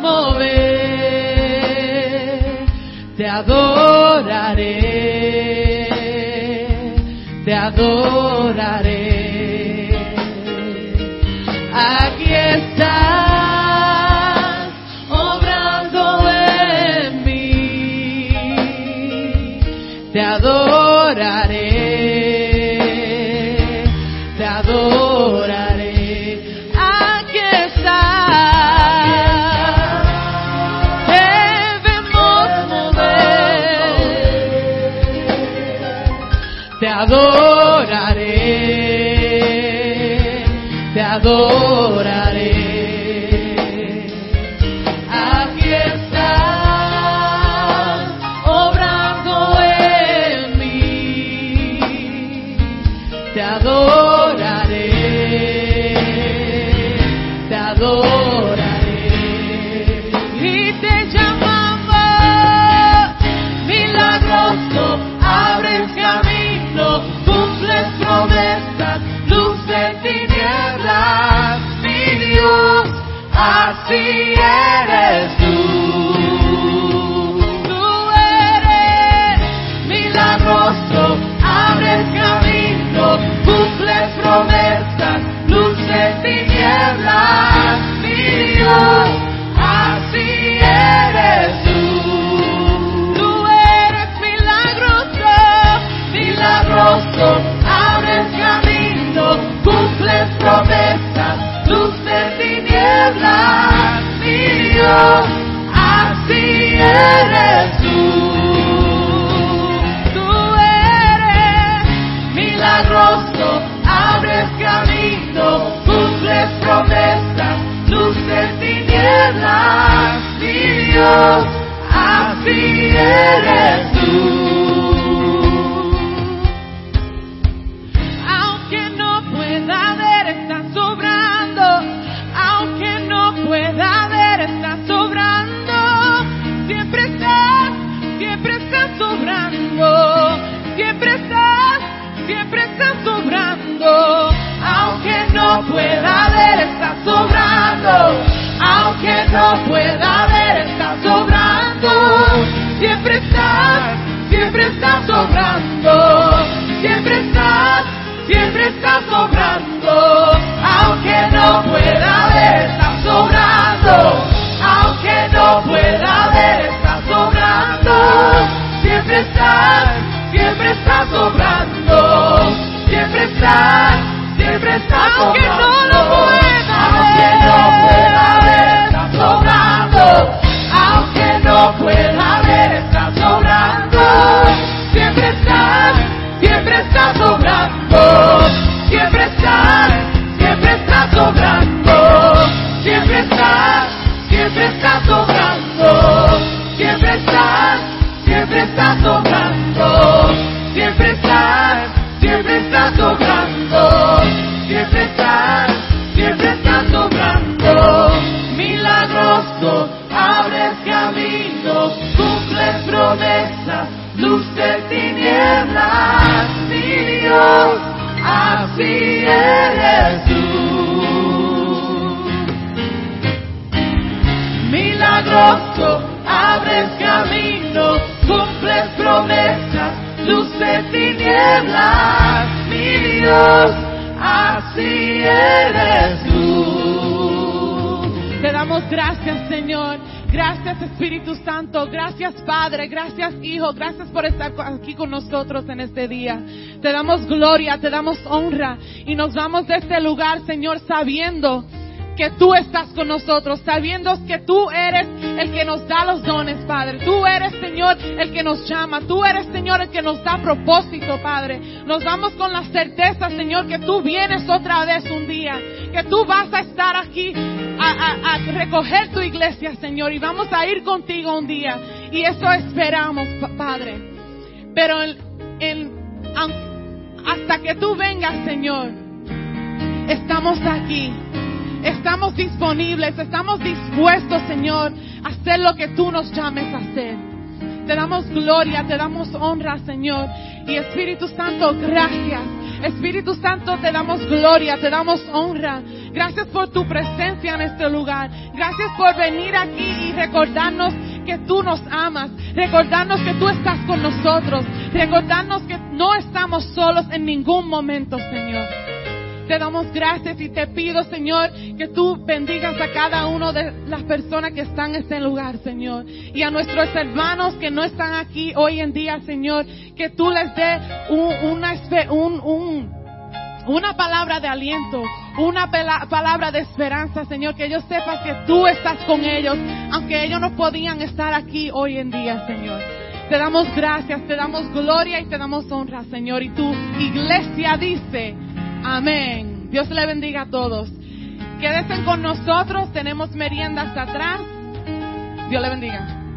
Speaker 3: mover, te adoraré, te adoraré. Te adoraré, te adoraré. Estás sobrando. Siempre estás, Gracias, Espíritu Santo. Gracias, Padre. Gracias, Hijo. Gracias por estar aquí con nosotros en este día. Te damos gloria, te damos honra. Y nos vamos de este lugar, Señor, sabiendo que tú estás con nosotros, sabiendo que tú eres el que nos da los dones, Padre. Tú eres, Señor, el que nos llama. Tú eres, Señor, el que nos da propósito, Padre. Nos vamos con la certeza, Señor, que tú vienes otra vez un día, que tú vas a estar aquí a, recoger tu iglesia, Señor, y vamos a ir contigo un día. Y eso esperamos, pa- Padre. Pero hasta que tú vengas, Señor, estamos aquí
Speaker 4: estamos disponibles, estamos dispuestos, Señor, a hacer lo que tú nos llames a hacer. Te damos gloria, te damos honra, Señor. Y Espíritu Santo, gracias. Espíritu Santo, te damos gloria, te damos honra. Gracias por tu presencia en este lugar. Gracias por venir aquí y recordarnos que tú nos amas. Recordarnos que tú estás con nosotros. Recordarnos que no estamos solos en ningún momento, Señor. Te damos gracias y te pido, Señor, que tú bendigas a cada uno de las personas que están en este lugar, Señor. Y a nuestros hermanos que no están aquí hoy en día, Señor, que tú les dé una, una palabra de aliento, una palabra de esperanza, Señor, que ellos sepan que tú estás con ellos, aunque ellos no podían estar aquí hoy en día, Señor. Te damos gracias, te damos gloria y te damos honra, Señor. Y tu iglesia dice, Amén. Dios le bendiga a todos. Quédense con nosotros. Tenemos meriendas atrás. Dios le bendiga.